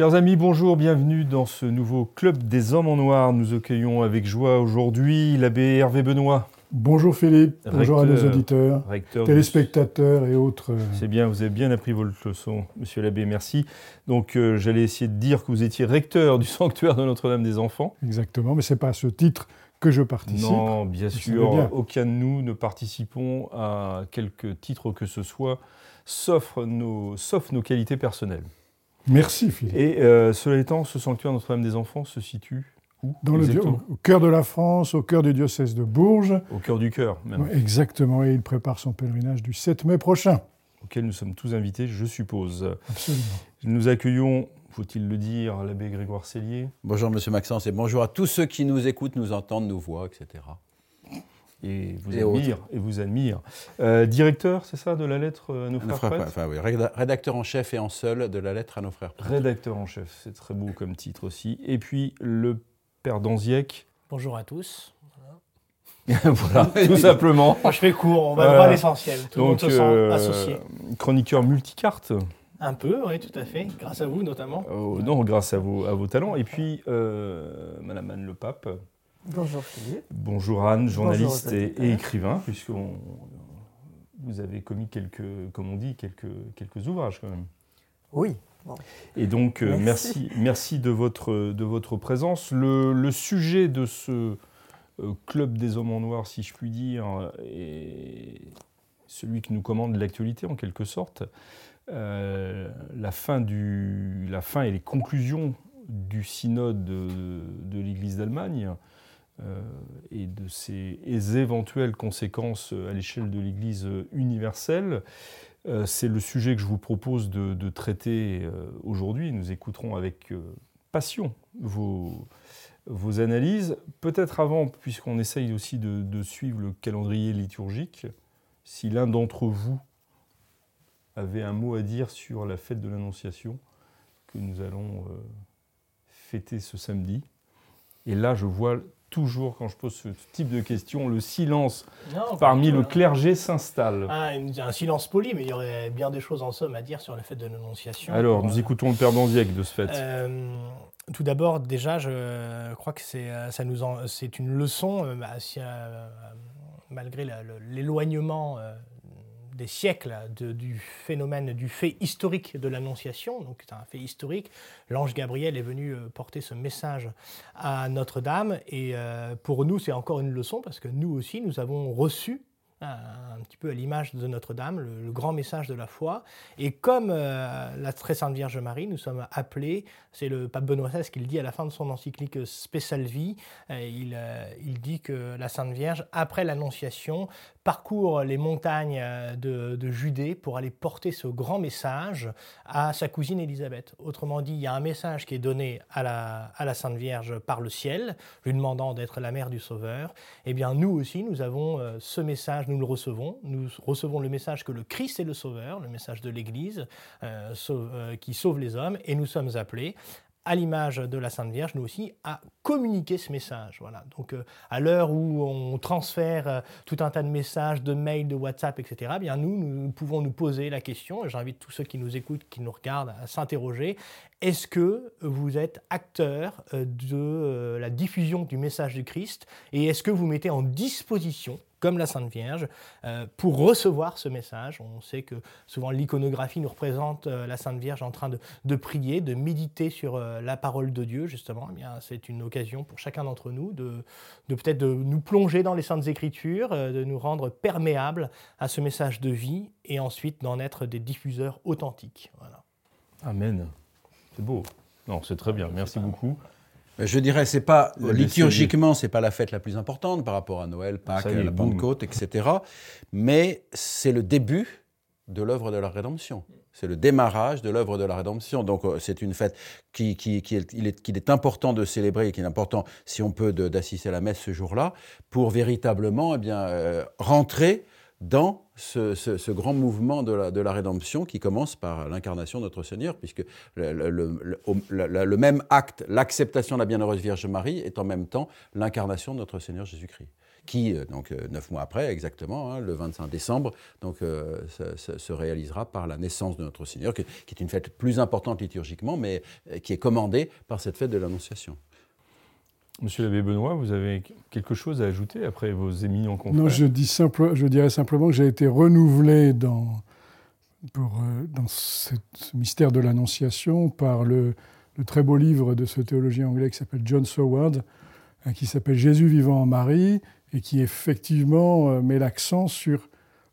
Chers amis, bonjour, bienvenue dans ce nouveau Club des Hommes en Noir. Nous accueillons avec joie aujourd'hui l'abbé Hervé Benoît. Bonjour Philippe, bonjour à nos auditeurs, téléspectateurs et autres. C'est bien, vous avez bien appris votre leçon, monsieur l'abbé, merci. Donc euh, j'allais essayer de dire que vous étiez recteur du sanctuaire de Notre-Dame des Enfants. Exactement, mais ce n'est pas à ce titre que je participe. Non, bien sûr, bien. aucun de nous ne participons à quelque titre que ce soit, sauf nos, sauf nos qualités personnelles. Merci Philippe. Et euh, cela étant, ce sanctuaire Notre-Dame des Enfants se situe où Dans le, exactement au cœur de la France, au cœur du diocèse de Bourges. Au cœur du cœur, même, Ouais, Exactement, et il prépare son pèlerinage du 7 mai prochain. auquel nous sommes tous invités, je suppose. Absolument. Nous accueillons, faut-il le dire, l'abbé Grégoire Cellier. Bonjour Monsieur Maxence et bonjour à tous ceux qui nous écoutent, nous entendent, nous voient, etc. et vous Et admire. Et vous admire. Euh, directeur, c'est ça, de la lettre à nos Nos frères, frères- prêtres enfin, oui, réda- rédacteur en chef et en seul de la lettre à nos frères. prêtres. Rédacteur en chef, c'est très beau comme titre aussi. Et puis le père d'Anziec. Bonjour à tous. voilà, tout simplement. Moi, je fais court, on va Voilà. droit à l'essentiel. Tout le monde Donc, se sent euh, associé. chroniqueur multicarte. Un peu, oui, tout à fait. Grâce à vous, notamment. Euh, non, grâce à vos, à vos talents. Et puis, euh, Madame Anne Le Pape. Bonjour Philippe. Bonjour Anne, journaliste Bonjour et, écrivain, puisque vous avez commis quelques, comme on dit, quelques, quelques ouvrages quand même. Oui. Bon. Et donc, euh, Merci. merci, merci de, votre, de votre présence. Le, le sujet de ce euh, club des hommes en noir, si je puis dire, est celui qui nous commande l'actualité en quelque sorte. Euh, la, fin du, la fin et les conclusions du synode de, de l'Église d'Allemagne et de ses éventuelles conséquences à l'échelle de l'Église universelle. Euh, c'est le sujet que je vous propose de, traiter euh, aujourd'hui. Nous écouterons avec euh, passion vos, analyses. Peut-être avant, puisqu'on essaye aussi de, de suivre le calendrier liturgique, si l'un d'entre vous avait un mot à dire sur la fête de l'Annonciation que nous allons euh, fêter ce samedi. Et là, je vois toujours, quand je pose ce type de questions, le silence Non, parmi le clergé s'installe. Ah, un silence poli, mais il y aurait bien des choses en somme à dire sur la fête de l'Annonciation. Alors, Pour, nous euh, écoutons le Père Bandiac de ce fait. Euh, tout d'abord, déjà, je crois que c'est euh, ça nous en- c'est une leçon, euh, bah, si, euh, malgré le- l'éloignement euh, des siècles du phénomène, du fait historique de l'Annonciation. Donc, c'est un fait historique. L'ange Gabriel est venu euh, porter ce message à Notre-Dame. Et euh, pour nous, c'est encore une leçon parce que nous aussi, nous avons reçu un un petit peu à l'image de Notre-Dame, le, grand message de la foi. Et comme euh, la très sainte Vierge Marie, nous sommes appelés, c'est le pape Benoît XVI qui le dit à la fin de son encyclique Spécial Vie, euh, il, euh, il dit que la Sainte Vierge, après l'Annonciation, parcourt les montagnes euh, de, Judée pour aller porter ce grand message à sa cousine Élisabeth. Autrement dit, il y a un message qui est donné à la, Sainte Vierge par le ciel, lui demandant d'être la mère du Sauveur. Eh bien, nous aussi, nous avons euh, ce message, nous le recevons. Nous recevons le message que le Christ est le Sauveur, le message de l'Église euh, qui sauve les hommes, et nous sommes appelés à l'image de la Sainte Vierge, nous aussi, à communiquer ce message. Voilà. Donc, euh, à l'heure où on transfère euh, tout un tas de messages, de mails, de WhatsApp, etc., eh bien nous, nous pouvons nous poser la question, et j'invite tous ceux qui nous écoutent, qui nous regardent, à s'interroger, est-ce que vous êtes acteur euh, de la diffusion du message du Christ, et est-ce que vous mettez en disposition comme la Sainte Vierge, euh, pour recevoir ce message. On sait que souvent l'iconographie nous représente euh, la Sainte Vierge en train de, de prier, de méditer sur euh, la parole de Dieu, justement. Eh bien, c'est une occasion pour chacun d'entre nous de, de peut-être de nous plonger dans les Saintes Écritures, euh, de nous rendre perméables à ce message de vie, et ensuite d'en être des diffuseurs authentiques. Voilà. Amen. C'est beau. Non, c'est très bien. Merci beaucoup. Mais Je dirais, c'est pas Ouais, liturgiquement, c'est pas la fête la plus importante par rapport à Noël, Pâques, y est, la boum. Pentecôte, etc. Mais c'est le début de l'œuvre de la rédemption. c'est le démarrage de l'œuvre de la rédemption. Donc euh, c'est une fête qui, qui, qui est, il est, qu'il est important de célébrer et qu'il est important, si on peut, d'assister à la messe ce jour-là, pour véritablement eh bien, euh, rentrer dans ce, grand mouvement de la, de la rédemption qui commence par l'incarnation de notre Seigneur, puisque le, même acte, l'acceptation de la bienheureuse Vierge Marie, est en même temps l'incarnation de notre Seigneur Jésus-Christ, qui, euh, donc euh, neuf mois après exactement, hein, le 25 décembre, donc, euh, se, se- se réalisera par la naissance de notre Seigneur, qui, est une fête plus importante liturgiquement, mais qui est commandée par cette fête de l'Annonciation. Monsieur l'abbé Benoît, vous avez quelque chose à ajouter après vos éminents confrères Non, je, dis je dirais simplement que j'ai été renouvelé dans, pour, euh, dans ce mystère de l'Annonciation par le, très beau livre de ce théologien anglais qui s'appelle John Soward, hein, qui s'appelle Jésus vivant en Marie, et qui effectivement euh, met l'accent sur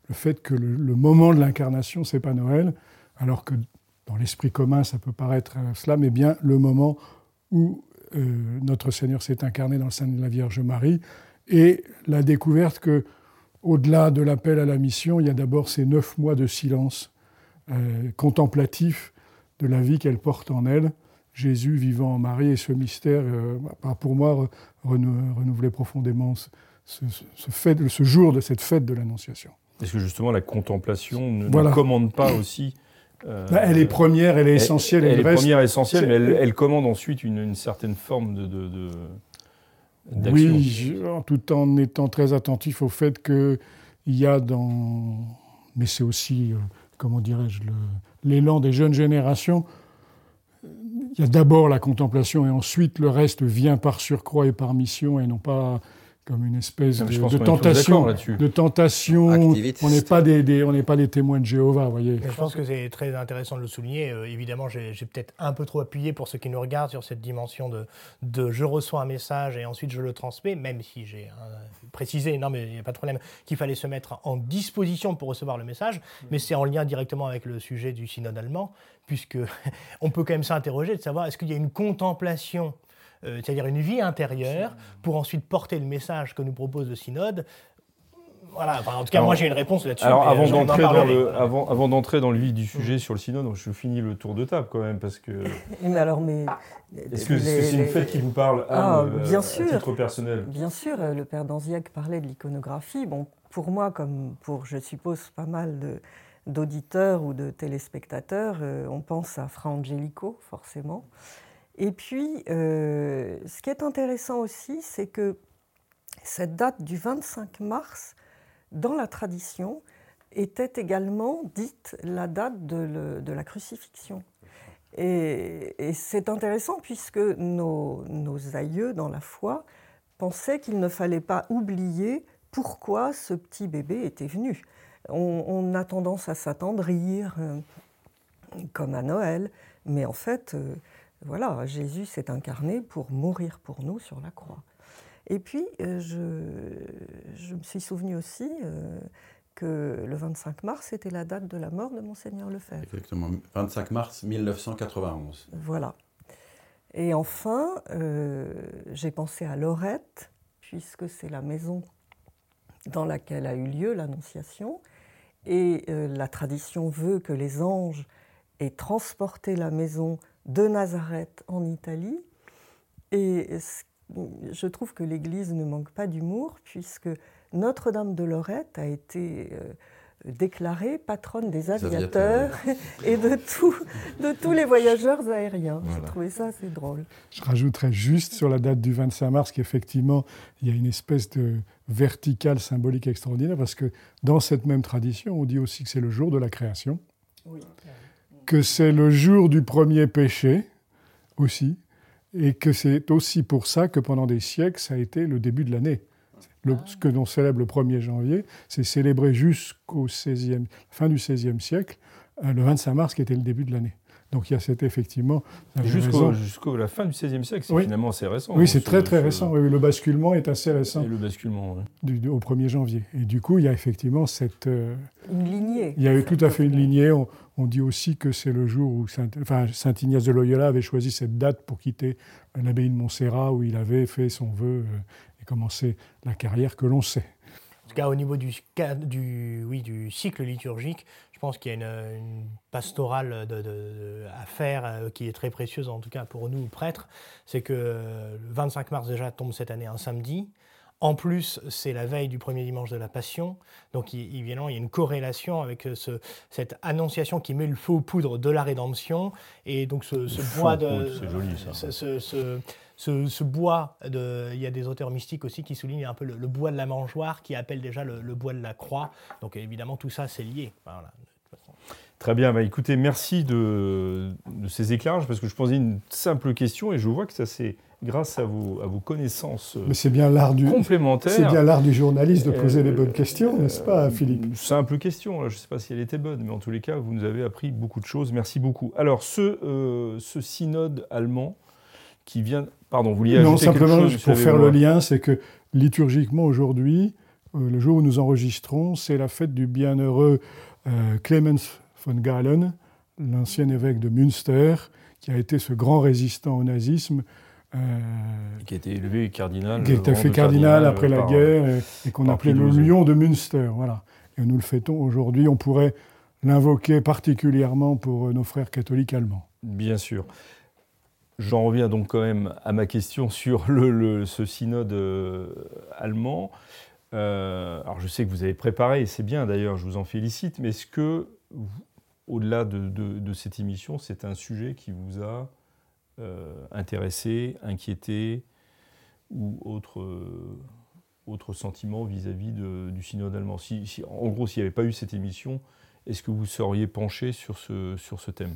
le fait que le, le moment de l'incarnation, c'est pas Noël, alors que dans l'esprit commun, ça peut paraître euh, cela, mais bien le moment où euh, notre Seigneur s'est incarné dans le sein de la Vierge Marie, et la découverte que, au-delà de l'appel à la mission, il y a d'abord ces neuf mois de silence euh, contemplatif de la vie qu'elle porte en elle, Jésus vivant en Marie, et ce mystère euh, a pour moi re- renou- renouvelé profondément ce, ce- ce fait, ce jour de cette fête de l'Annonciation. Est-ce que justement la contemplation ne, commande pas aussi euh, Bah, elle est première, elle est essentielle, Elle, elle le est reste- première, essentielle, mais elle, elle commande ensuite une, une certaine forme de, de-. Oui, tout en étant très attentif au fait qu'il y a dans. Mais c'est aussi, euh, comment dirais-je, l'élan des jeunes générations. Il y a d'abord la contemplation et ensuite le reste vient par surcroît et par mission et non pas comme une espèce Non, de, tentation. De tentation. Activiste. On n'est pas des, des- on n'est pas des témoins de Jéhovah, vous voyez. Mais je pense que c'est très intéressant de le souligner. Euh, évidemment, j'ai peut-être un peu trop appuyé pour ceux qui nous regardent sur cette dimension de, de je reçois un message et ensuite je le transmets, même si j'ai euh, précisé, non mais il n'y a pas de problème, qu'il fallait se mettre en disposition pour recevoir le message. Mais c'est en lien directement avec le sujet du synode allemand, puisque on peut quand même s'interroger de savoir est-ce qu'il y a une contemplation euh, c'est-à-dire une vie intérieure, pour ensuite porter le message que nous propose le synode. Voilà, enfin, en tout cas, Alors- moi j'ai une réponse là-dessus. Alors avant d'entrer dans le, avant, avant d'entrer dans le vif du sujet sur le synode, je finis le tour de table quand même parce que Mais alors, mais. est-ce que les- c'est une les- fête qui vous parle Ah, Anne, euh, bien à sûr. titre personnel Bien sûr, euh, le père Danziac parlait de l'iconographie. Bon, pour moi, comme pour, je suppose, pas mal de- d'auditeurs ou de téléspectateurs, euh, on pense à Fra Angelico, forcément. Et puis, euh, ce qui est intéressant aussi, c'est que cette date du 25 mars, dans la tradition, était également dite la date de, la crucifixion. Et, c'est intéressant puisque nos, aïeux dans la foi pensaient qu'il ne fallait pas oublier pourquoi ce petit bébé était venu. On, on a tendance à s'attendrir euh, comme à Noël, mais en fait, euh, voilà, Jésus s'est incarné pour mourir pour nous sur la croix. Et puis, euh, je, je me suis souvenu aussi euh, que le 25 mars était la date de la mort de Monseigneur Lefebvre. Exactement, 25 mars 1991. Voilà. Et enfin, euh, j'ai pensé à Lorette, puisque c'est la maison dans laquelle a eu lieu l'Annonciation. Et euh, la tradition veut que les anges aient transporté la maison de Nazareth en Italie. Et je trouve que l'Église ne manque pas d'humour, puisque Notre-Dame de Lorette a été euh, déclarée patronne des aviateurs, aviateurs et de, tout- de tous les voyageurs aériens. Voilà. J'ai trouvé ça assez drôle. Je rajouterais juste sur la date du 25 mars qu'effectivement, il y a une espèce de verticale symbolique extraordinaire, parce que dans cette même tradition, on dit aussi que c'est le jour de la création, que c'est le jour du premier péché aussi, et que c'est aussi pour ça que pendant des siècles, ça a été le début de l'année. Le- ce que l'on célèbre le 1er janvier, c'est célébré jusqu'au 16e, fin du XVIe siècle, euh, le 25 mars qui était le début de l'année. Donc il y a cet effectivement... Jusqu'au jusqu'au la fin du XVIe siècle, c'est Oui. finalement assez récent. Oui, hein, c'est ce- très très ce- récent. Oui, oui, le basculement est assez récent Et le basculement. du- au 1er janvier. Et du coup, il y a effectivement cette... euh, Une lignée. il y a eu tout à fait une lignée. On, on dit aussi que c'est le jour où Saint, Ignace de Loyola avait choisi cette date pour quitter l'abbaye de Montserrat où il avait fait son vœu euh, et commencé la carrière que l'on sait. En tout cas, au niveau du, cycle liturgique, je pense qu'il y a une, pastorale à faire qui est très précieuse, en tout cas pour nous, prêtres. C'est que le 25 mars déjà tombe cette année un samedi. En plus, c'est la veille du premier dimanche de la Passion. Donc, évidemment, il y a une corrélation avec euh, ce, cette annonciation qui met le feu aux poudres de la rédemption. Et donc, ce, bois de. C'est joli, ça. Ce, bois, de, il y a des auteurs mystiques aussi qui soulignent un peu le, bois de la mangeoire qui appelle déjà le, bois de la croix. Donc, évidemment, tout ça, c'est lié. Très bien, bah, écoutez, merci de, de, ces éclairages parce que je posais une simple question et je vois que ça s'est grâce à vos, à vos connaissances Mais c'est bien l'art du, complémentaires. C'est bien l'art du journaliste de poser des bonnes questions, n'est-ce pas, euh, Philippe? Simple question, je ne sais pas si elle était bonne, mais en tous les cas, vous nous avez appris beaucoup de choses. Merci beaucoup. Alors, ce, euh, ce synode allemand qui vient... Pardon, vous vouliez Non, simplement, pour faire le lien, c'est que liturgiquement, aujourd'hui, euh, le jour où nous enregistrons, c'est la fête du bienheureux Clemens von Galen, l'ancien évêque de Münster, qui a été ce grand résistant au nazisme, euh, qui a été élevé cardinal. Qui a été fait cardinal, après la guerre et, qu'on appelait le lion de Münster. Voilà. Et nous le fêtons aujourd'hui. On pourrait l'invoquer particulièrement pour euh, nos frères catholiques allemands. Bien sûr. J'en reviens donc quand même à ma question sur le, ce synode euh, allemand. alors je sais que vous avez préparé, et c'est bien d'ailleurs, je vous en félicite, mais est-ce que, au-delà de, de, cette émission, c'est un sujet qui vous a euh, intéressé, inquiété ou autre, euh, autre sentiment vis-à-vis du synode allemand si, En gros, s'il n'y avait pas eu cette émission, est-ce que vous seriez penché sur ce, sur ce thème?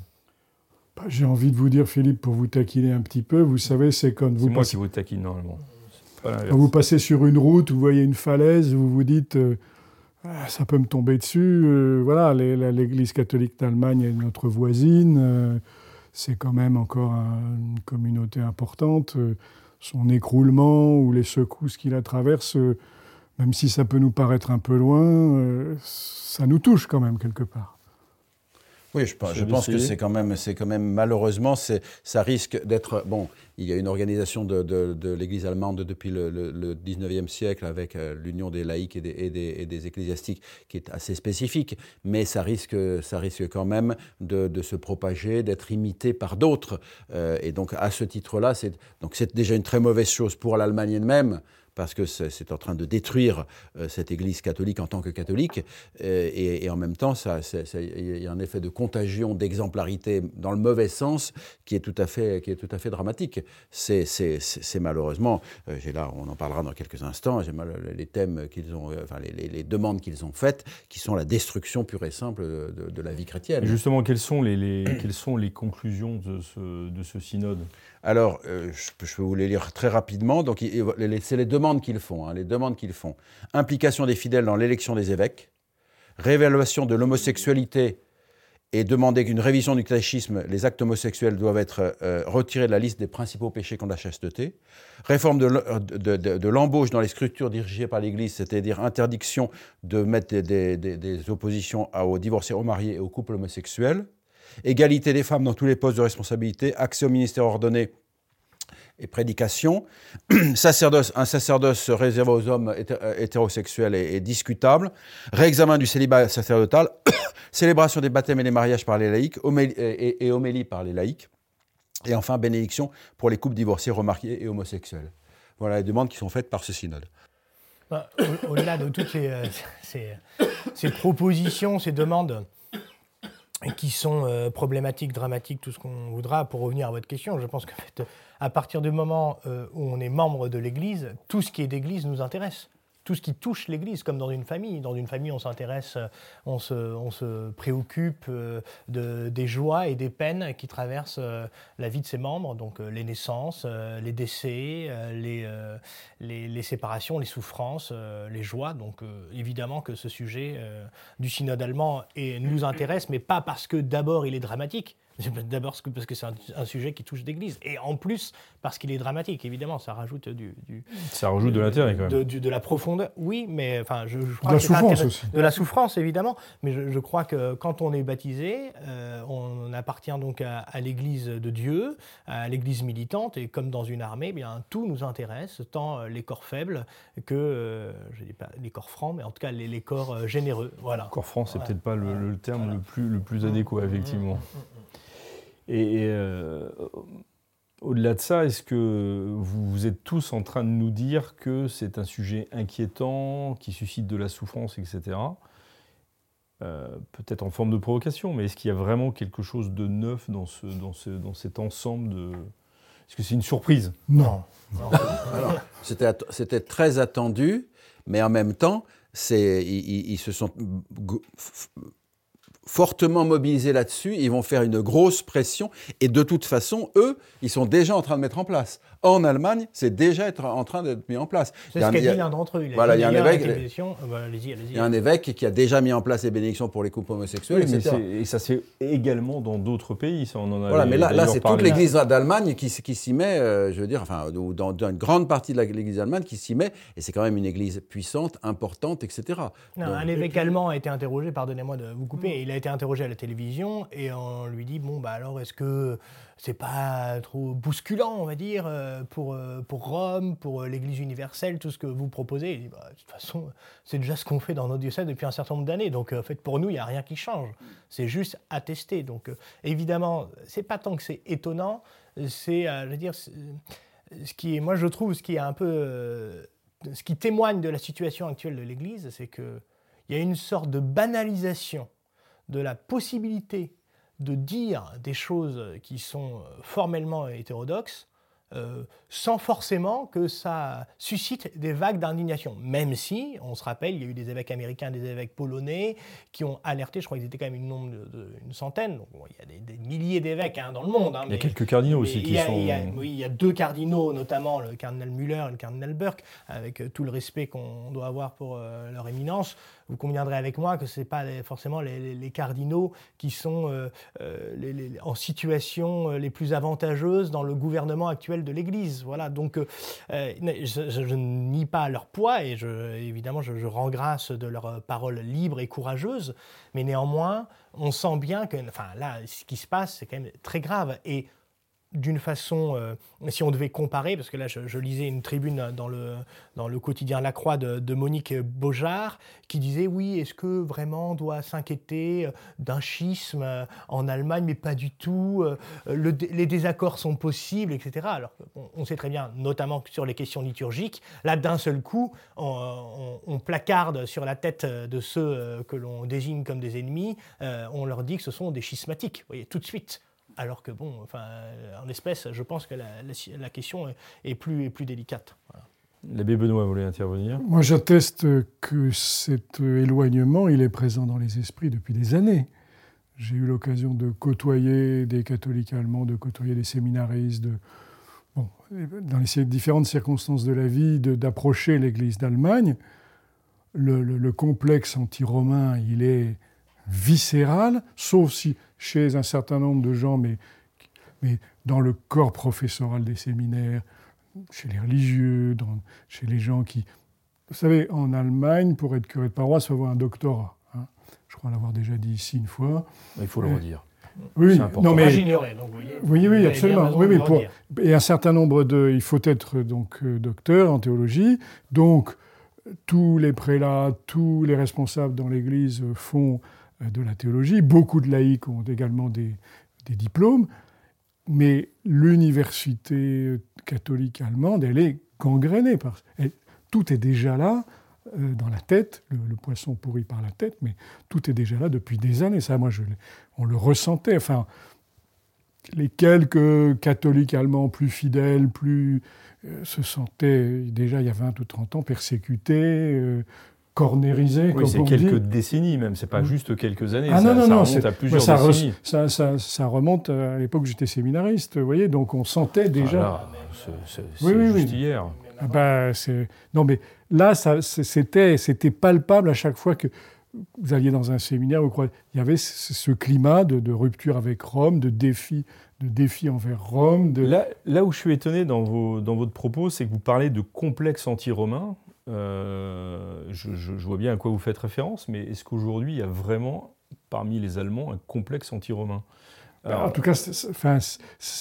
Bah, J'ai envie de vous dire, Philippe, pour vous taquiner un petit peu, vous savez, c'est quand vous... C'est moi qui vous taquine normalement. Quand vous passez sur une route, vous voyez une falaise, vous vous dites... Euh, ah, ça peut me tomber dessus. voilà, l'Église catholique d'Allemagne est notre voisine c'est quand même encore une communauté importante. Son écroulement ou les secousses qui la traversent, même si ça peut nous paraître un peu loin, euh, ça nous touche quand même quelque part. Oui, je, je pense que c'est quand même, c'est quand même malheureusement, ça risque d'être bon. Il y a une organisation de, de, l'Église allemande depuis le, le, 19e siècle avec euh, l'union des laïcs et des, et, des, ecclésiastiques qui est assez spécifique, mais ça risque, ça risque quand même de, se propager, d'être imité par d'autres. Euh, et donc à ce titre-là, c'est donc c'est déjà une très mauvaise chose pour l'Allemagne elle-même parce que c'est en train de détruire euh, cette Église catholique en tant que catholique, euh, et, en même temps, il y a un effet de contagion, d'exemplarité dans le mauvais sens qui est tout à fait, qui est tout à fait dramatique. C'est malheureusement, euh, là, on en parlera dans quelques instants, j'ai les thèmes qu'ils ont, enfin les, demandes qu'ils ont faites, qui sont la destruction pure et simple de, la vie chrétienne. justement, quelles sont les, conclusions de ce synode? Alors, euh, je, peux vous les lire très rapidement. Donc, c'est les demandes qu'ils font. Hein, les demandes qu'ils font. Implication des fidèles dans l'élection des évêques, réévaluation de l'homosexualité et demander qu'une révision du catéchisme, les actes homosexuels doivent être euh, retirés de la liste des principaux péchés contre la chasteté, réforme de, l'embauche dans les structures dirigées par l'Église, c'est-à-dire interdiction de mettre des, oppositions aux divorcés, aux mariés et aux couples homosexuels, égalité des femmes dans tous les postes de responsabilité, accès au ministère ordonné et prédication. sacerdoce, un sacerdoce réservé aux hommes euh, hétérosexuels est, discutable. Réexamen du célibat sacerdotal. Célébration des baptêmes et des mariages par les laïcs et, homélie par les laïcs. Et enfin, bénédiction pour les couples divorcés, remariés et homosexuels. Voilà les demandes qui sont faites par ce synode. Bah, au-delà de toutes euh, ces propositions, ces demandes, qui sont euh, problématiques, dramatiques, tout ce qu'on voudra. Pour revenir à votre question, je pense qu'à partir du moment euh, où on est membre de l'Église, tout ce qui est d'Église nous intéresse tout ce qui touche l'Église, comme dans une famille. Dans une famille, on s'intéresse, on se, on se, préoccupe euh, de, des joies et des peines qui traversent euh, la vie de ses membres, donc euh, les naissances, les décès, les, séparations, les souffrances, les joies. Donc évidemment que ce sujet du synode allemand nous intéresse, mais pas parce que d'abord il est dramatique, D'abord parce que c'est un, sujet qui touche l'Église. Et en plus, parce qu'il est dramatique, évidemment, ça rajoute du. ça rajoute de l'intérêt quand même. De, la profondeur, oui, mais enfin, je, crois de la souffrance aussi. De la souffrance, évidemment. Mais je, crois que quand on est baptisé, euh, on appartient donc à, l'Église de Dieu, à l'Église militante, et comme dans une armée, eh bien, tout nous intéresse, tant euh, les corps faibles que, euh, je dis pas les corps francs, mais en tout cas les, corps généreux. Voilà. Corps franc, c'est peut-être pas le, terme le, plus, le plus adéquat, effectivement. Mm, mm, mm, et, euh, au-delà de ça, est-ce que vous, êtes tous en train de nous dire que c'est un sujet inquiétant, qui suscite de la souffrance, etc. Euh, peut-être en forme de provocation, mais est-ce qu'il y a vraiment quelque chose de neuf dans, ce, dans, ce, dans cet ensemble de... Est-ce que c'est une surprise? Non. C'était très attendu, mais en même temps, ils, ils, se sont fortement mobilisés là-dessus, ils vont faire une grosse pression, et de toute façon, eux, ils sont déjà en train de mettre en place en Allemagne, c'est déjà être en train d'être mis en place. C'est ce qu'a dit l'un d'entre eux. Il voilà, il y a un évêque. il y a un évêque qui a déjà mis en place les bénédictions pour les couples homosexuels, etc. et ça c'est également dans d'autres pays. Ça, on en a voilà, mais là, là c'est toute l'Église d'Allemagne qui, qui s'y met, euh, je veux dire, enfin, dans, dans, une grande partie de l'Église allemande qui s'y met, et c'est quand même une Église puissante, importante, etc. un évêque allemand a été interrogé, pardonnez-moi de vous couper, il a été interrogé à la télévision et on lui dit bon bah alors est-ce que c'est pas trop bousculant, on va dire, euh, pour, euh, pour Rome, pour euh, l'Église universelle, tout ce que vous proposez. bah, de toute façon, c'est déjà ce qu'on fait dans nos diocèses depuis un certain nombre d'années. Donc, en fait, pour nous, il n'y a rien qui change. C'est juste attesté. Donc, évidemment, c'est pas tant que c'est étonnant, c'est, je veux dire, ce qui moi, je trouve, ce qui est un peu, ce qui témoigne de la situation actuelle de l'Église, c'est qu'il y a une sorte de banalisation de la possibilité de dire des choses qui sont euh, formellement hétérodoxes euh, sans forcément que ça suscite des vagues d'indignation. Même si, on se rappelle, il y a eu des évêques américains, des évêques polonais qui ont alerté, je crois qu'ils étaient quand même une, nombre de, une centaine, donc il y a des, milliers d'évêques hein, dans le monde. Hein, il y a quelques cardinaux aussi qui sont... oui, il y a deux cardinaux, notamment le cardinal Muller et le cardinal Burke, avec euh, tout le respect qu'on doit avoir pour leur éminence vous conviendrez avec moi que ce n'est pas forcément les, cardinaux qui sont euh, euh, en situation euh, les plus avantageuses dans le gouvernement actuel de l'Église. Voilà, donc je, ne nie pas leur poids et je, évidemment je, rends grâce de leurs paroles libres et courageuses, mais néanmoins, on sent bien que, enfin là, ce qui se passe, c'est quand même très grave. Et d'une façon, euh, si on devait comparer, parce que là je, lisais une tribune dans le, dans le quotidien La Croix de, Monique Beaujard, qui disait oui, est-ce que vraiment on doit s'inquiéter euh, d'un schisme euh, en Allemagne, mais pas du tout, les désaccords sont possibles, etc. Alors on, sait très bien, notamment sur les questions liturgiques, là d'un seul coup, on, placarde sur la tête de ceux que l'on désigne comme des ennemis, on leur dit que ce sont des schismatiques, vous voyez, tout de suite. Alors que, bon, enfin, en espèce, je pense que la, question est plus, est plus délicate. L'abbé Benoît voulait intervenir. Moi, j'atteste que cet éloignement, il est présent dans les esprits depuis des années. J'ai eu l'occasion de côtoyer des catholiques allemands, de côtoyer des séminaristes, de, bon, dans les différentes circonstances de la vie, d'approcher l'Église d'Allemagne. Le, le, complexe anti-romain, il est viscéral, sauf si chez un certain nombre de gens, mais, mais dans le corps professoral des séminaires, chez les religieux, dans, chez les gens qui... Vous savez, en Allemagne, pour être curé de paroisse, il faut avoir un doctorat. Hein. Je crois l'avoir déjà dit ici une fois. Il faut le redire. Oui, non mais oui, oui, absolument. Oui, mais pour, et un certain nombre de, il faut être donc euh, docteur en théologie. Donc tous les prélats, tous les responsables dans l'Église font euh, de la théologie. Beaucoup de laïcs ont également des, diplômes, mais l'université catholique allemande, elle est gangrénée. Par, tout est déjà là euh, dans la tête, le, poisson pourri par la tête, mais tout est déjà là depuis des années. Ça, moi, je, on le ressentait. Enfin, les quelques catholiques allemands plus fidèles, plus euh, se sentaient déjà il y a 20 ou 30 ans persécutés, cornérisé. Oui, c'est quelques décennies même, c'est pas juste quelques années. Ah ça, non, non, non, remonte à plusieurs ça décennies. Ça, ça, ça, remonte à l'époque où j'étais séminariste, vous voyez, donc on sentait déjà. c'est oui, oui, juste hier. Ah bah, non, mais là, c'était, palpable à chaque fois que vous alliez dans un séminaire, vous croyez, il y avait ce, climat de, rupture avec Rome, de défi, de défi envers Rome. De... Là, là où je suis étonné dans, vos, dans votre propos, c'est que vous parlez de complexe anti-romain. Euh, je, je, vois bien à quoi vous faites référence, mais est-ce qu'aujourd'hui il y a vraiment parmi les Allemands un complexe anti-romain en tout cas, enfin,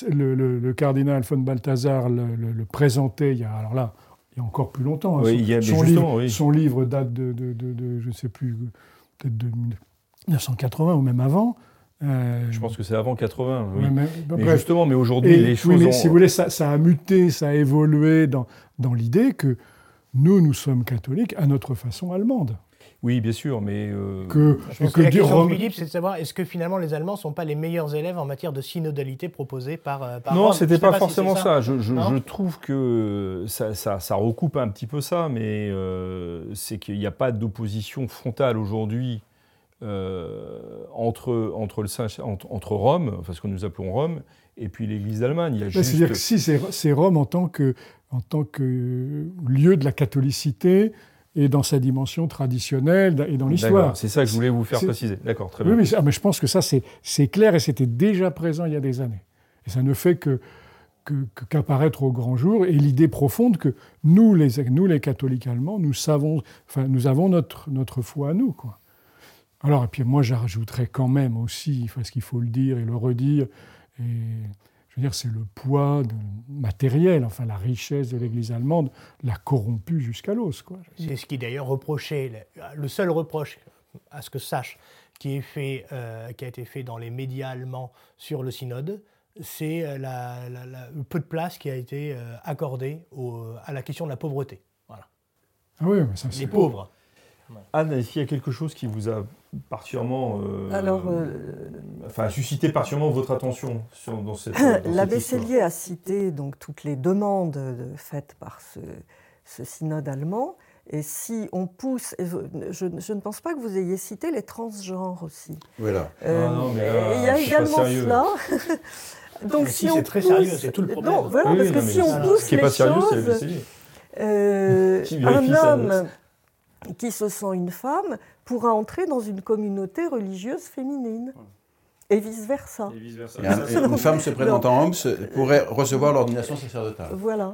le, cardinal von Balthasar le, présentait il y a, alors là, il y a encore plus longtemps. Hein. il y a, son, livre, son, livre, date de, je ne sais plus, peut-être de 1980 ou même avant. Euh, je pense que c'est avant 80. Oui. Mais, justement, mais aujourd'hui, les choses. Oui, mais Si vous voulez, ça, ça, a muté, ça a évolué dans, dans l'idée que nous, nous sommes catholiques à notre façon allemande. Oui, bien sûr, mais... Euh, que, que la question Philippe, c'est de savoir, est-ce que finalement les Allemands ne sont pas les meilleurs élèves en matière de synodalité proposée par, euh, par Non, ce n'était pas, forcément ça. Je, je, trouve que ça, ça, ça, recoupe un petit peu ça, mais euh, c'est qu'il n'y a pas d'opposition frontale aujourd'hui entre, entre, le, entre, entre Rome, enfin ce que nous appelons Rome, et puis l'Église d'Allemagne. Juste... C'est-à-dire que si c'est Rome en tant, que, en tant que lieu de la catholicité, et dans sa dimension traditionnelle et dans l'histoire. C'est ça que je voulais vous faire préciser. D'accord, très bien. Oui, mais, mais, je pense que ça, c'est clair et c'était déjà présent il y a des années. Et ça ne fait que qu'apparaître au grand jour, et l'idée profonde que nous les, nous, les catholiques allemands, nous, savons, enfin, nous avons notre, notre foi à nous. Quoi. Alors, et puis moi, j'ajouterais quand même aussi, parce qu'il faut le dire et le redire, et je veux dire, c'est le poids matériel, enfin la richesse de l'Église allemande l'a corrompu jusqu'à l'os. C'est ce qui d'ailleurs reproché, le seul reproche, à ce que sache, qui, est fait, euh, qui a été fait dans les médias allemands sur le synode, c'est euh, le peu de place qui a été euh, accordée à la question de la pauvreté. Voilà. Ah oui, mais ça c'est... Les pauvres. Anne, est-ce qu'il y a quelque chose qui vous a particulièrement, euh, Alors, euh, enfin, suscité particulièrement votre attention sur, dans cette. L'abbé Cellier a cité donc toutes les demandes faites par ce, synode allemand. Et si on pousse, je, ne pense pas que vous ayez cité les transgenres aussi. Voilà. Euh, ah non, mais il y a également cela. Donc si, c'est très sérieux, c'est tout le problème. Non, voilà, parce que si on pousse ce qui les pas sérieux, choses, euh, un homme qui se sent une femme pourra entrer dans une communauté religieuse féminine. Et vice-versa. une femme se présentant homme pourrait recevoir l'ordination sacerdotale. Voilà.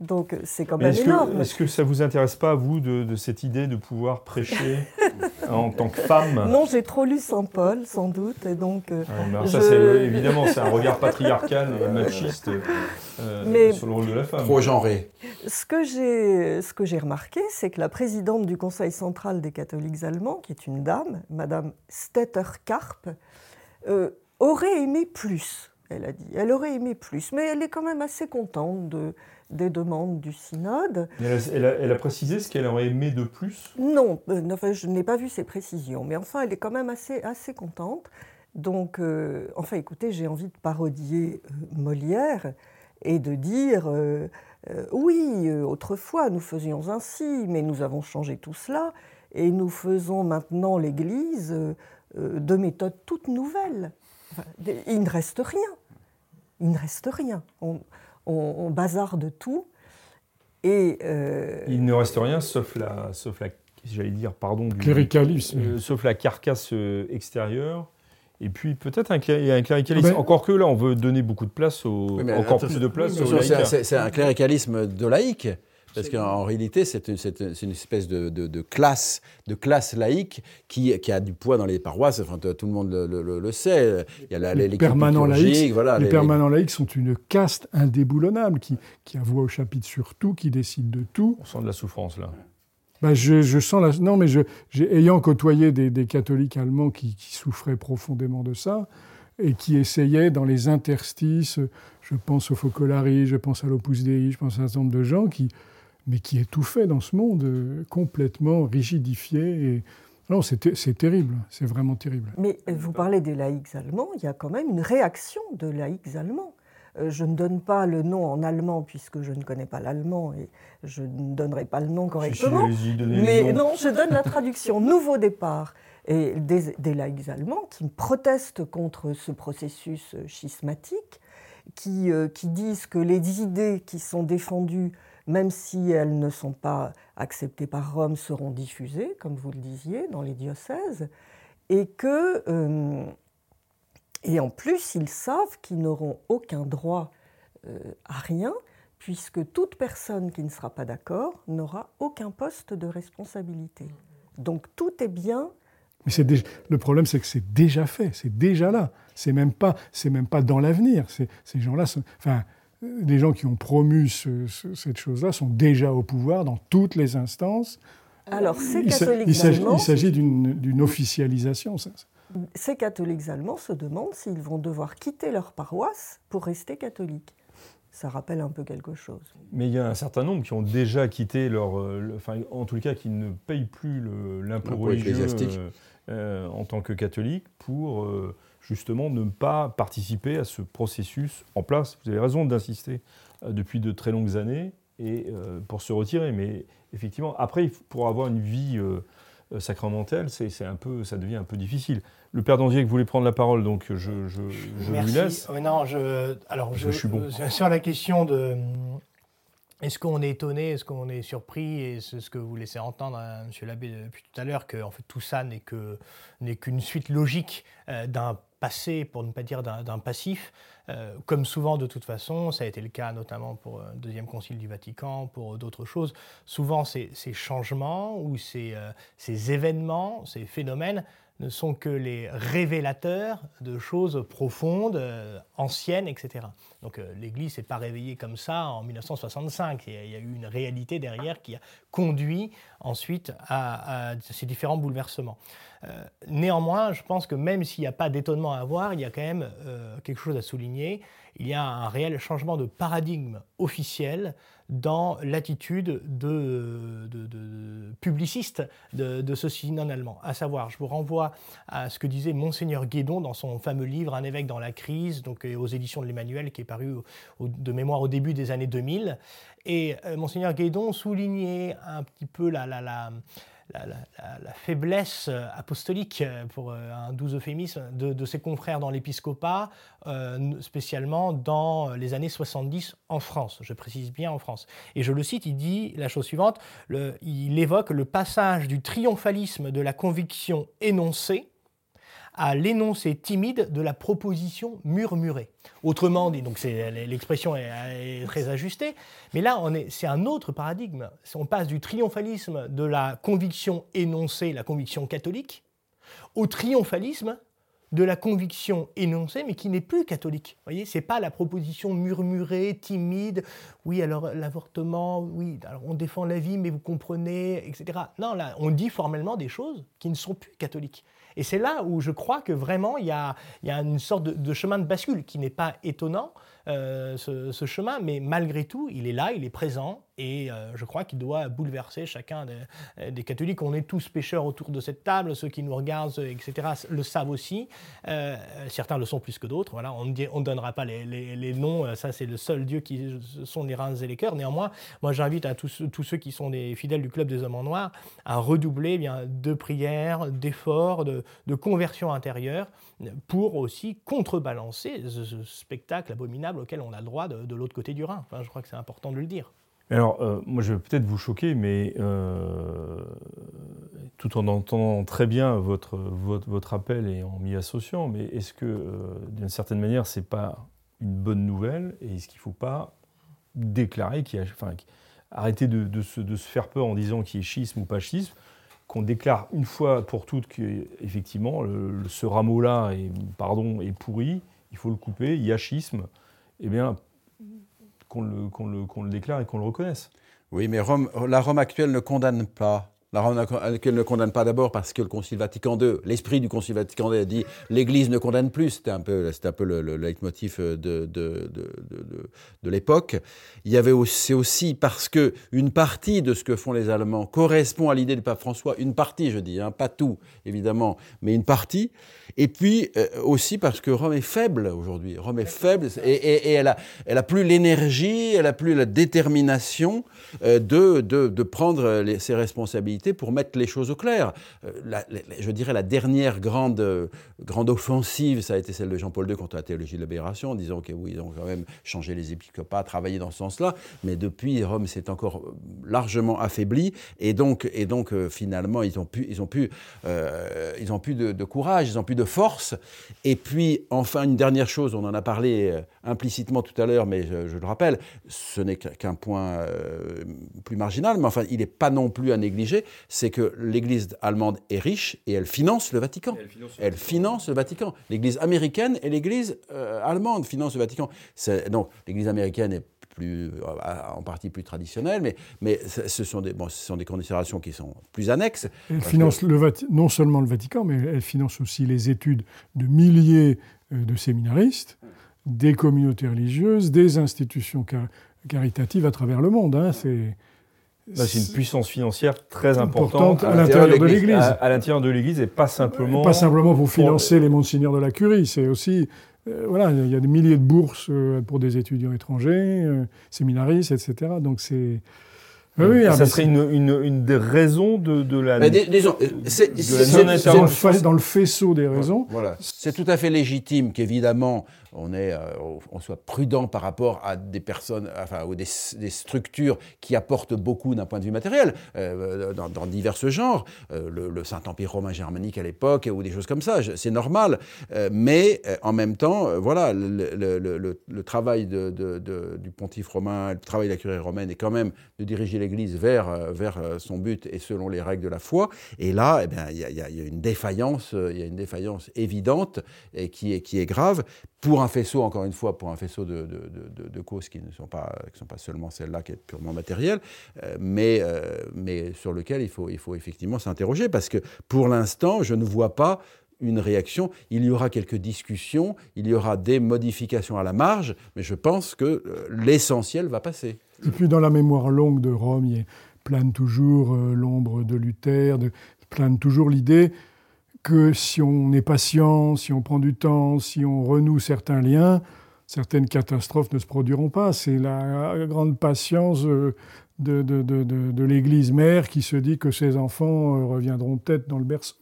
Donc c'est quand même énorme. Est-ce que ça ne vous intéresse pas, vous, de, cette idée de pouvoir prêcher en tant que femme? Non, j'ai trop lu Saint Paul, sans doute, et donc. Euh, ah, ça, c'est évidemment, c'est un regard patriarcal machiste euh, sur le rôle de la femme. Trop genré. Ce que j'ai, ce que j'ai remarqué, c'est que la présidente du Conseil central des catholiques allemands, qui est une dame, Madame Stetter-Karp, euh, aurait aimé plus. Elle a dit, elle aurait aimé plus, mais elle est quand même assez contente de des demandes du synode. Elle a, précisé ce qu'elle aurait aimé de plus? Non, euh, enfin, je n'ai pas vu ces précisions, mais enfin, elle est quand même assez, assez contente. Donc, euh, enfin, écoutez, j'ai envie de parodier euh, Molière et de dire oui, autrefois nous faisions ainsi, mais nous avons changé tout cela et nous faisons maintenant l'Église de méthodes toutes nouvelles. il ne reste rien. Il ne reste rien. On, on, bazarde tout. Et, euh, Il ne reste rien sauf la, sauf la j'allais dire, pardon, du, cléricalisme. Euh, sauf la carcasse euh, extérieure. Et puis peut-être un, un, cléricalisme. Encore que là, on veut donner beaucoup de place au, encore plus de place aux C'est un cléricalisme de laïque. Parce qu'en réalité, c'est une, espèce de, classe, de classe laïque qui, a du poids dans les paroisses. Enfin, tout le monde le, sait. Il y a la, les, permanents laïcs. Voilà, les, permanents laïcs sont une caste indéboulonnable qui, qui a voix au chapitre sur tout, qui décide de tout. On sent de la souffrance là. Bah, je, sens la... Non, mais je, ayant côtoyé des, catholiques allemands qui, qui, souffraient profondément de ça et qui essayaient dans les interstices, je pense au Focolari, je pense à l'Opus Dei, je pense à un certain nombre de gens qui, mais qui est tout fait dans ce monde euh, complètement rigidifié. Et... Non, c'est terrible, c'est vraiment terrible. Mais euh, vous parlez des laïcs allemands, il y a quand même une réaction de laïcs allemands. Euh, je ne donne pas le nom en allemand puisque je ne connais pas l'allemand et je ne donnerai pas le nom correctement. mais non, je donne la traduction. Nouveau départ. Et des, des laïcs allemands qui protestent contre ce processus schismatique, qui, qui disent que les idées qui sont défendues même si elles ne sont pas acceptées par Rome, seront diffusées, comme vous le disiez, dans les diocèses, et que, euh, et en plus, ils savent qu'ils n'auront aucun droit euh, à rien, puisque toute personne qui ne sera pas d'accord n'aura aucun poste de responsabilité. Donc tout est bien. Mais le problème, c'est que c'est déjà fait, c'est déjà là. C'est même pas, c'est même pas dans l'avenir. Ces gens-là, enfin, les gens qui ont promu cette chose-là sont déjà au pouvoir dans toutes les instances. Alors, ces catholiques Il s'agit d'une officialisation. Ces catholiques allemands se demandent s'ils vont devoir quitter leur paroisse pour rester catholiques. Ça rappelle un peu quelque chose. Mais il y a un certain nombre qui ont déjà quitté leur. Euh, enfin, en les cas, qui ne payent plus l'impôt religieux euh, euh, en tant que catholiques pour justement ne pas participer à ce processus en place. Vous avez raison d'insister euh, depuis de très longues années et euh, pour se retirer. Mais effectivement, après, pour avoir une vie euh, sacramentelle, c'est un peu, ça devient un peu difficile. Le père Dandier voulait prendre la parole, donc je, je, je lui laisse. non, je, alors je, suis bon. Sur la question de est-ce qu'on est étonné, est-ce qu'on est surpris, et c'est ce que vous laissez entendre, à M. Labbé, depuis tout à l'heure, que en fait, tout ça n'est qu'une suite logique d'un passé, pour ne pas dire d'un passif. Euh, comme souvent, de toute façon, ça a été le cas notamment pour le deuxième concile du Vatican, pour d'autres choses. Souvent, ces, changements ou ces, euh, ces événements, ces phénomènes ne sont que les révélateurs de choses profondes, euh, anciennes, etc. Donc l'Église s'est pas réveillée comme ça en 1965. Il y, a, eu une réalité derrière qui a conduit ensuite à ces différents bouleversements. Euh, néanmoins, je pense que même s'il n'y a pas d'étonnement à avoir, il y a quand même euh, quelque chose à souligner. Il y a un réel changement de paradigme officiel dans l'attitude de, de, publiciste de, ce synode allemand. À savoir, je vous renvoie à ce que disait Monseigneur Guédon dans son fameux livre Un évêque dans la crise, donc aux éditions de l'Emmanuel, qui est paru de mémoire au début des années 2000. Et euh, Monseigneur Guédon soulignait un petit peu la, la la, faiblesse euh, apostolique, euh, pour euh, un doux euphémisme, de, ses confrères dans l'épiscopat, spécialement dans les années 70 en France. Je précise bien en France. Et je le cite, il dit la chose suivante, il évoque le passage du triomphalisme de la conviction énoncée à l'énoncé timide de la proposition murmurée. Autrement dit, l'expression est, très ajustée, mais là c'est un autre paradigme. On passe du triomphalisme de la conviction énoncée, la conviction catholique, au triomphalisme de la conviction énoncée, mais qui n'est plus catholique. Vous voyez, c'est pas la proposition murmurée, timide. Oui, alors l'avortement, oui, alors on défend la vie, mais vous comprenez, etc. Non, là, on dit formellement des choses qui ne sont plus catholiques. Et c'est là où je crois que vraiment il y a, une sorte de, chemin de bascule qui n'est pas étonnant, euh, ce, chemin, mais malgré tout, il est là, il est présent, et euh, je crois qu'il doit bouleverser chacun des, des, catholiques. On est tous pécheurs autour de cette table, ceux qui nous regardent, etc., le savent aussi. Euh, certains le sont plus que d'autres. Voilà, on ne donnera pas les, noms, ça c'est le seul Dieu qui sont les reins et les cœurs. Néanmoins, moi j'invite à tous, ceux qui sont des fidèles du Club des Hommes en Noir à redoubler eh bien, de prières, d'efforts, de, conversion intérieure pour aussi contrebalancer ce, spectacle abominable auquel on a le droit de, l'autre côté du Rhin. Je crois que c'est important de le dire. Alors, euh, moi, je vais peut-être vous choquer, mais euh, tout en entendant très bien votre, appel et en m'y associant, mais est-ce que, euh, d'une certaine manière, c'est pas une bonne nouvelle et est-ce qu'il ne faut pas déclarer qu'il y a, enfin, arrêter de, de, se, de, se, faire peur en disant qu'il y ait schisme ou pas schisme, qu'on déclare une fois pour toutes qu'effectivement, ce rameau-là est, pardon, est pourri, il faut le couper, il y a schisme, eh bien, qu'on le, déclare et qu'on le reconnaisse. Oui, mais la Rome actuelle ne condamne pas la qu'elle ne condamne pas d'abord parce que le Concile Vatican II, l'esprit du Concile Vatican II a dit l'Église ne condamne plus, c'était un peu, un peu le, le leitmotiv de, de, de, de l'époque. Il y avait aussi, aussi parce que une partie de ce que font les Allemands correspond à l'idée du pape François, une partie, je dis, hein, pas tout évidemment, mais une partie. Et puis euh, aussi parce que Rome est faible aujourd'hui. Rome est faible et, et, et, elle a, elle a plus l'énergie, elle a plus la détermination euh, de, de prendre les, ses responsabilités pour mettre les choses au clair. je dirais la dernière grande, grande offensive, ça a été celle de Jean-Paul II contre la théologie de la libération, en disant que oui, ils ont quand même changé les épiscopats, travaillé dans ce sens-là, mais depuis, Rome s'est encore largement affaibli, et donc, et donc finalement, ils ont pu, ils ont pu, ils ont plus de, courage, ils ont plus de force, et puis enfin une dernière chose, on en a parlé euh, implicitement tout à l'heure, mais je, le rappelle, ce n'est qu'un point euh, plus marginal, mais enfin, il n'est pas non plus à négliger, c'est que l'Église allemande est riche et elle finance le Vatican. Elle finance, le Vatican. L'Église américaine et l'Église euh, allemande financent le Vatican. Donc, l'Église américaine est plus, en partie plus traditionnelle, mais, mais ce, sont des, bon, ce sont des considérations qui sont plus annexes. Elle finance le non seulement le Vatican, mais elle finance aussi les études de milliers de séminaristes des communautés religieuses, des institutions caritatives à travers le monde. Hein. C'est bah, une puissance financière très importante, à, l'intérieur de l'Église. À, l'intérieur de l'Église et pas simplement. Pas simplement pour financer les monseigneurs de la curie, c'est aussi. Euh, voilà, il y a des milliers de bourses euh, pour des étudiants étrangers, euh, séminaristes, etc. Donc c'est. Oui, ça serait une, une, une, des raisons de, de la, mais disons, c'est, dans, le faisceau des raisons. Voilà. C'est tout à fait légitime qu'évidemment on, est, euh, on soit prudent par rapport à des personnes, enfin, ou des, structures qui apportent beaucoup d'un point de vue matériel, euh, dans, divers genres, euh, le, Saint-Empire romain germanique à l'époque, ou des choses comme ça, c'est normal. mais en même temps, voilà, le, travail du pontife romain, le travail de la curie romaine est quand même de diriger l'Église vers, vers son but et selon les règles de la foi. Et là, eh il y, a une défaillance, il y a une défaillance évidente et qui est, qui est grave pour un faisceau, encore une fois, pour un faisceau de, de, causes qui ne sont pas, qui sont pas seulement celles-là qui est purement matérielle, euh, mais, euh, mais sur lequel il faut, il faut effectivement s'interroger, parce que pour l'instant, je ne vois pas une réaction. Il y aura quelques discussions, il y aura des modifications à la marge, mais je pense que euh, l'essentiel va passer. Et puis dans la mémoire longue de Rome, il plane toujours l'ombre de Luther, de, plane toujours l'idée que si on est patient, si on prend du temps, si on renoue certains liens, certaines catastrophes ne se produiront pas. C'est la grande patience euh, de, de, de, de l'Église mère qui se dit que ses enfants euh, reviendront peut-être dans le berceau.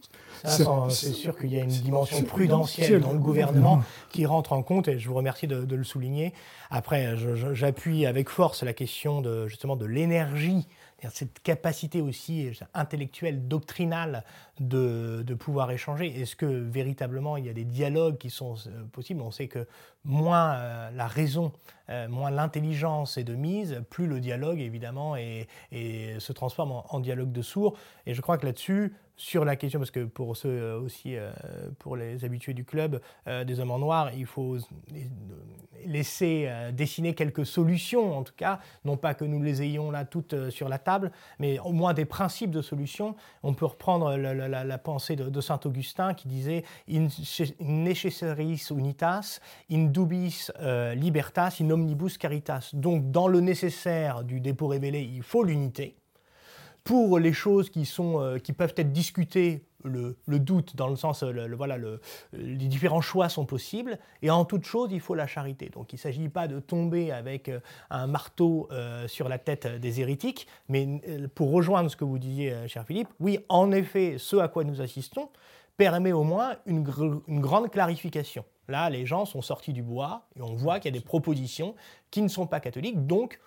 C'est sûr qu'il y a une dimension prudentielle dans le gouvernement qui rentre en compte, et je vous remercie de, le souligner. Après, j'appuie avec force la question de, justement de l'énergie cette capacité aussi intellectuelle, doctrinale de, pouvoir échanger. Est-ce que véritablement il y a des dialogues qui sont euh, possibles? On sait que moins euh, la raison, euh, moins l'intelligence est de mise, plus le dialogue évidemment se transforme en, dialogue de sourds. Et je crois que là-dessus, sur la question, parce que pour ceux euh, aussi, euh, pour les habitués du club euh, des hommes en noir, il faut laisser dessiner quelques solutions, en tout cas, non pas que nous les ayons là toutes sur la table, mais au moins des principes de solutions. On peut reprendre la, pensée de, Saint Augustin qui disait in necessaris unitas, in dubis libertas, in omnibus caritas. Donc, dans le nécessaire du dépôt révélé, il faut l'unité pour les choses qui, sont, euh, qui peuvent être discutées, le, doute, dans le sens, euh, voilà, les différents choix sont possibles, et en toute chose, il faut la charité. Donc il ne s'agit pas de tomber avec euh, un marteau sur la tête des hérétiques, mais pour rejoindre ce que vous disiez, cher Philippe, oui, en effet, ce à quoi nous assistons permet au moins une, une grande clarification. Là, les gens sont sortis du bois, et on voit qu'il y a des propositions qui ne sont pas catholiques, donc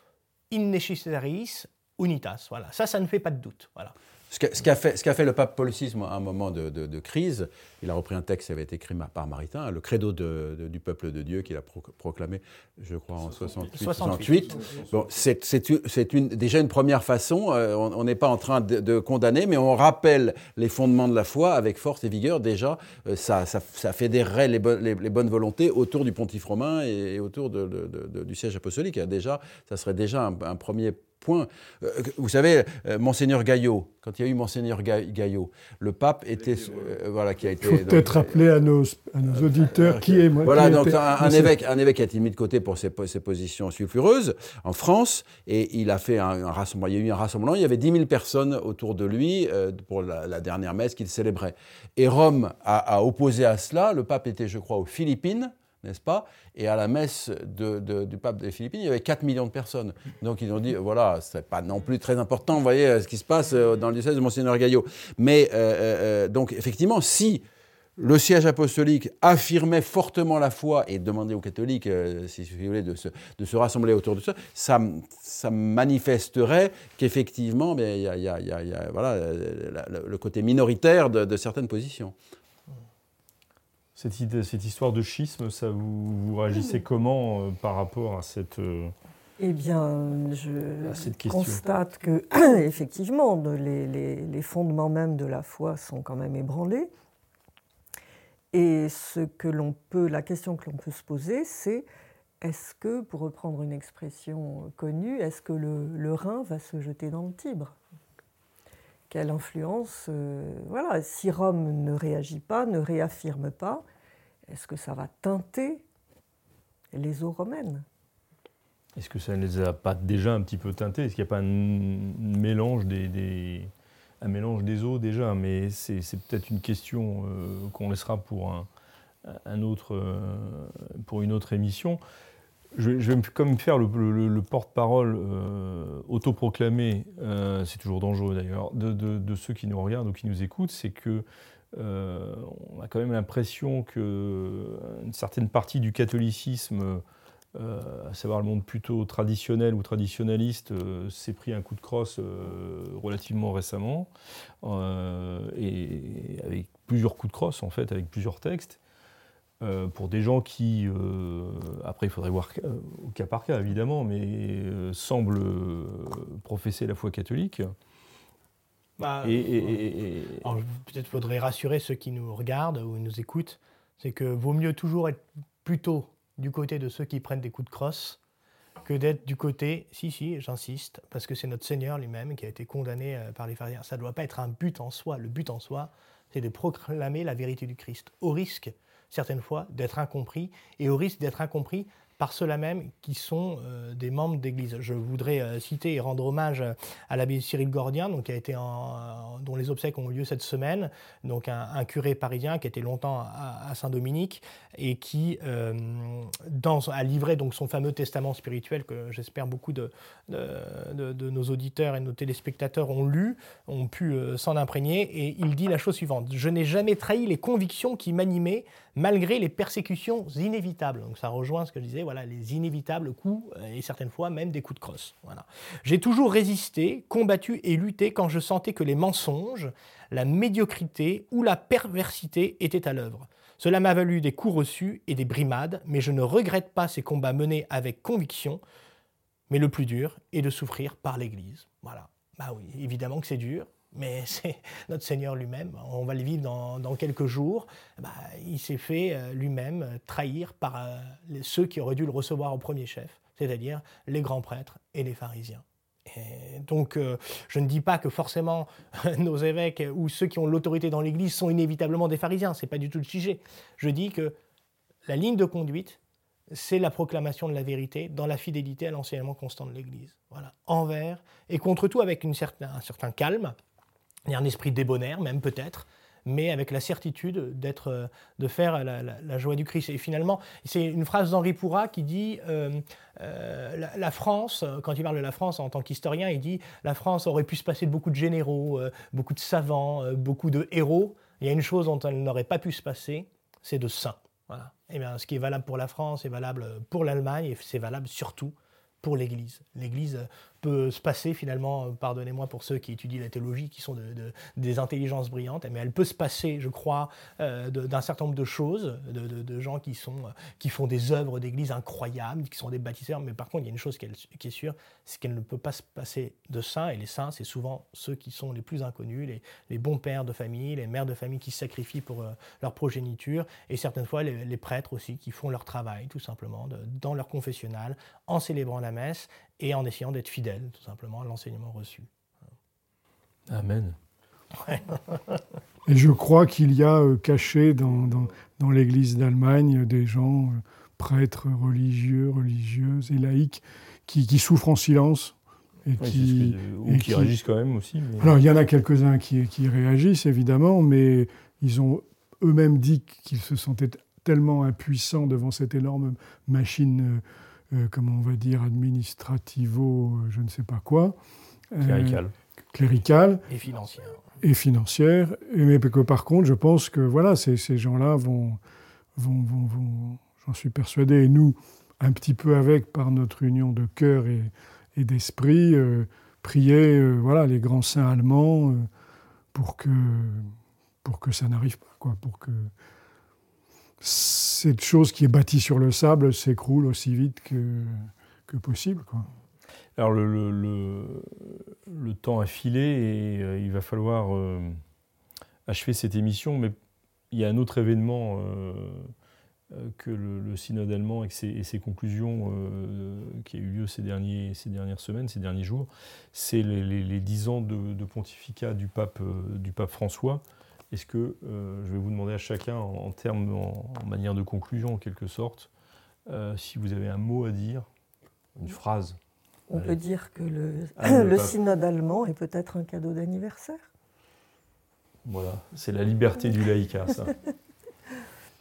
in necessaris unitas. Voilà. Ça, ça ne fait pas de doute. Voilà. Ce qu'a fait, fait, le pape Paul VI à un moment de, crise, il a repris un texte qui avait été écrit par Maritain, le credo du peuple de Dieu qu'il a proclamé, je crois, en 68. 68. Bon, c'est déjà une première façon. Euh, on n'est pas en train de, condamner, mais on rappelle les fondements de la foi avec force et vigueur. Déjà, euh, ça, ça, fédérerait les, bonnes volontés autour du pontife romain et, autour du siège apostolique. Déjà, ça serait déjà un, un premier point. Euh, vous savez, euh, Monseigneur Gaillot, quand il y a eu Monseigneur Gaillot, le pape était. Euh, voilà, qui a été. Il faut peut-être rappeler à nos, auditeurs qui est. Voilà, donc un, évêque, un évêque a été mis de côté pour ses, positions sulfureuses en France, et il a fait un, rassemblement. Il y a eu un rassemblement, il y avait 10 000 personnes autour de lui pour la, dernière messe qu'il célébrait. Et Rome a, a opposé à cela. Le pape était, je crois, aux Philippines n'est-ce pas? Et à la messe du pape des Philippines, il y avait 4 millions de personnes. Donc ils ont dit, voilà, c'est pas non plus très important, vous voyez, ce qui se passe dans le diocèse de Monseigneur Gaillot. Mais donc effectivement, si le siège apostolique affirmait fortement la foi et demandait aux catholiques, euh, si vous voulez, de se, rassembler autour de ça, ça, manifesterait qu'effectivement, il y, a, le côté minoritaire de, certaines positions. Cette, idée, cette, histoire de schisme, ça vous, réagissez comment euh, par rapport à cette... Euh, eh bien, je constate que, effectivement, les, les, fondements même de la foi sont quand même ébranlés. Et ce que l'on peut, la question que l'on peut se poser, c'est est-ce que, pour reprendre une expression connue, est-ce que le, Rhin va se jeter dans le Tibre? Quelle influence euh, Voilà, si Rome ne réagit pas, ne réaffirme pas, est-ce que ça va teinter les eaux romaines? Est-ce que ça ne les a pas déjà un petit peu teintés Est-ce qu'il n'y a pas un mélange des eaux déjà, mais c'est peut-être une question euh, qu'on laissera euh, pour une autre émission. Je, vais comme faire le, porte-parole euh, autoproclamé, c'est toujours dangereux d'ailleurs, de, ceux qui nous regardent ou qui nous écoutent, c'est que on a quand même l'impression qu'une certaine partie du catholicisme euh, à savoir le monde plutôt traditionnel ou traditionnaliste, euh, s'est pris un coup de crosse euh, relativement récemment, et avec plusieurs coups de crosse en fait, avec plusieurs textes. Pour des gens qui, après il faudrait voir au cas par cas évidemment, mais semblent professer la foi catholique. Bah, peut-être faudrait rassurer ceux qui nous regardent ou nous écoutent, c'est que vaut mieux toujours être plutôt du côté de ceux qui prennent des coups de crosse que d'être du côté, si, si, j'insiste, parce que c'est notre Seigneur lui-même qui a été condamné euh, par les pharisiens. Ça ne doit pas être un but en soi. Le but en soi, c'est de proclamer la vérité du Christ, au risque, certaines fois, d'être incompris, et au risque d'être incompris par ceux-là même qui sont euh, des membres d'Église. Je voudrais euh, citer et rendre hommage à l'abbé Cyril Gordien, donc, qui a été dont les obsèques ont eu lieu cette semaine, donc un, curé parisien qui était longtemps à, Saint-Dominique et qui euh, a livré donc son fameux testament spirituel que j'espère beaucoup de, de, de, nos auditeurs et nos téléspectateurs ont lu, ont pu s'en imprégner, et il dit la chose suivante Je n'ai jamais trahi les convictions qui m'animaient malgré les persécutions inévitables. Donc ça rejoint ce que je disais, voilà, les inévitables coups euh, et certaines fois même des coups de crosse. Voilà. J'ai toujours résisté, combattu et lutté quand je sentais que les mensonges, la médiocrité ou la perversité étaient à l'œuvre. Cela m'a valu des coups reçus et des brimades, mais je ne regrette pas ces combats menés avec conviction. Mais le plus dur est de souffrir par l'Église. Voilà. Bah oui, évidemment que c'est dur, mais c'est notre Seigneur lui-même. On va le vivre dans, quelques jours. Bah, il s'est fait euh, lui-même euh, trahir par euh, ceux qui auraient dû le recevoir au premier chef, c'est-à-dire les grands prêtres et les pharisiens. donc, je ne dis pas que forcément nos évêques ou ceux qui ont l'autorité dans l'Église sont inévitablement des pharisiens. C'est pas du tout le sujet. Je dis que la ligne de conduite, c'est la proclamation de la vérité dans la fidélité à l'enseignement constant de l'Église. Voilà, envers et contre tout avec un certain calme, il y a un esprit débonnaire même peut-être, mais avec la certitude d'être, euh, de faire la, joie du Christ. Et finalement, c'est une phrase d'Henri Pourrat qui dit euh, euh, la, France, quand il parle de la France en tant qu'historien, il dit la France aurait pu se passer de beaucoup de généraux, beaucoup de savants, beaucoup de héros. Il y a une chose dont elle n'aurait pas pu se passer, c'est de saints. Voilà. Et eh bien, ce qui est valable pour la France est valable pour l'Allemagne et c'est valable surtout pour l'Église. L'Église peut se passer finalement, euh, pardonnez-moi pour ceux qui étudient la théologie, qui sont de, des intelligences brillantes, mais elle peut se passer, je crois, euh, d'un certain nombre de choses, de, gens qui, sont, euh, qui font des œuvres d'église incroyables, qui sont des bâtisseurs, mais par contre, il y a une chose qui est, sûre, c'est qu'elle ne peut pas se passer de saints, et les saints, c'est souvent ceux qui sont les plus inconnus, les, bons pères de famille, les mères de famille qui sacrifient pour leur progéniture, et certaines fois les, prêtres aussi qui font leur travail, tout simplement, dans leur confessionnal, en célébrant la messe, et en essayant d'être fidèle, tout simplement, à l'enseignement reçu. Amen. et je crois qu'il y a euh, caché dans, dans, l'Église d'Allemagne des gens, euh, prêtres religieux, religieuses et laïcs, qui, qui souffrent en silence. Et qui, ou qui, réagissent quand même aussi. Alors, il y en a quelques-uns qui, qui réagissent, évidemment, mais ils ont eux-mêmes dit qu'ils se sentaient tellement impuissants devant cette énorme machine, euh, euh, comment on va dire, administrativo, je ne sais pas quoi. Clérical. cléricale. Et financière. Et financière. Et, mais que par contre, je pense que voilà, ces, ces gens-là vont, vont, vont, vont j'en suis persuadé, et nous, un petit peu avec, par notre union de cœur et, et d'esprit, euh, prier voilà, les grands saints allemands pour que, pour que ça n'arrive pas, quoi, pour que cette chose qui est bâtie sur le sable s'écroule aussi vite que, possible. Alors le, temps a filé et euh, il va falloir euh, achever cette émission, mais il y a un autre événement euh, que le, synode allemand et, ses, conclusions qui a eu lieu ces, dernières semaines, ces derniers jours, c'est les, 10 ans de, de pontificat du pape, du pape François. Est-ce que euh, je vais vous demander à chacun, en, en termes, en, en, manière de conclusion en quelque sorte, euh, si vous avez un mot à dire, une phrase On Allez. peut dire que le, ah, le synode allemand est peut-être un cadeau d'anniversaire. Voilà, c'est la liberté du laïcat, ça.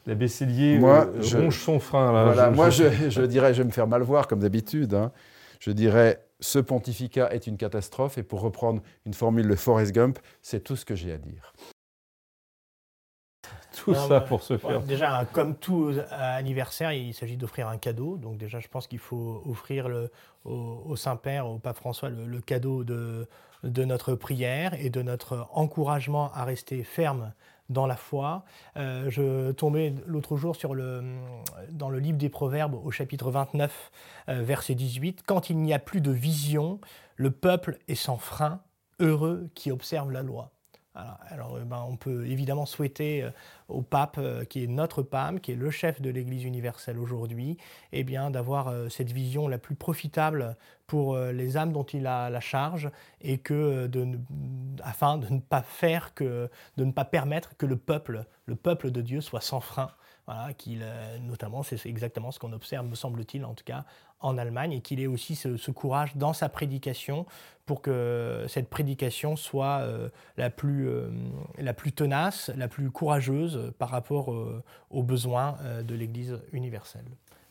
La Besselier moi, euh, je, ronge son frein. Là. Voilà, je, moi, je, je, dirais, je vais me faire mal voir comme d'habitude. Hein. Je dirais, ce pontificat est une catastrophe. Et pour reprendre une formule de Forrest Gump, c'est tout ce que j'ai à dire tout non, ça pour se faire. Déjà, comme tout anniversaire, il s'agit d'offrir un cadeau. Donc déjà, je pense qu'il faut offrir le, au, au Saint-Père, au Pape François, le, le, cadeau de, de notre prière et de notre encouragement à rester ferme dans la foi. Euh, je tombais l'autre jour sur le, dans le livre des Proverbes au chapitre 29, euh, verset 18. Quand il n'y a plus de vision, le peuple est sans frein, heureux qui observe la loi. Alors, alors ben, on peut évidemment souhaiter euh, au pape, euh, qui est notre pape, qui est le chef de l'Église universelle aujourd'hui, eh bien d'avoir euh, cette vision la plus profitable pour les âmes dont il a la charge et afin de ne pas faire que, de ne pas permettre que le peuple, le peuple de Dieu soit sans frein. Notamment, c'est exactement ce qu'on observe, me semble-t-il, en tout cas, en Allemagne, et qu'il ait aussi ce, ce, courage dans sa prédication pour que cette prédication soit euh, la, plus, euh, la plus tenace, la plus courageuse par rapport euh, aux besoins de l'Église universelle.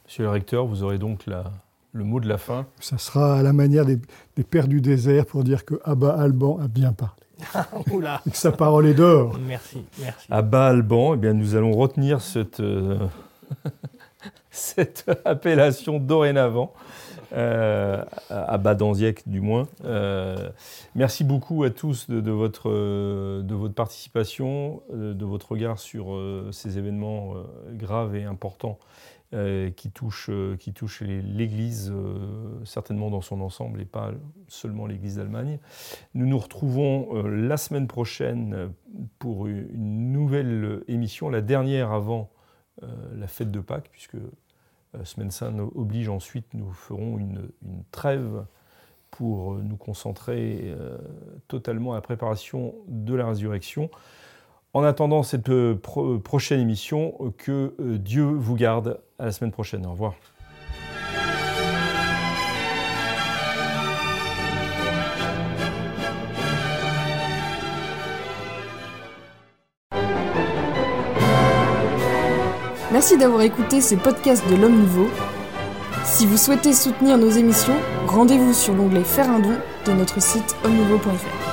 Monsieur le recteur, vous aurez donc la, le mot de la fin. Ça sera à la manière des, des pères du désert pour dire que Abba Alban a bien parlé. Oula. Et que sa parole est d'or. Merci, merci. Abba Alban, eh bien, nous allons retenir cette, euh, cette appellation dorénavant. Euh, à Badanziec du moins. Euh, merci beaucoup à tous de, de, votre, de votre participation, de votre regard sur euh, ces événements euh, graves et importants euh, qui touchent, qui touchent l'Église certainement dans son ensemble et pas seulement l'Église d'Allemagne. Nous nous retrouvons la semaine prochaine pour une nouvelle émission, la dernière avant la fête de Pâques, puisque Semaine Sainte oblige ensuite, nous ferons une, trêve pour nous concentrer euh, totalement à la préparation de la résurrection. En attendant cette pro prochaine émission, que euh, Dieu vous garde. À la semaine prochaine. Au revoir. Merci d'avoir écouté ce podcast de l'Homme Nouveau. Si vous souhaitez soutenir nos émissions, rendez-vous sur l'onglet Faire un don de notre site homme-nouveau.fr.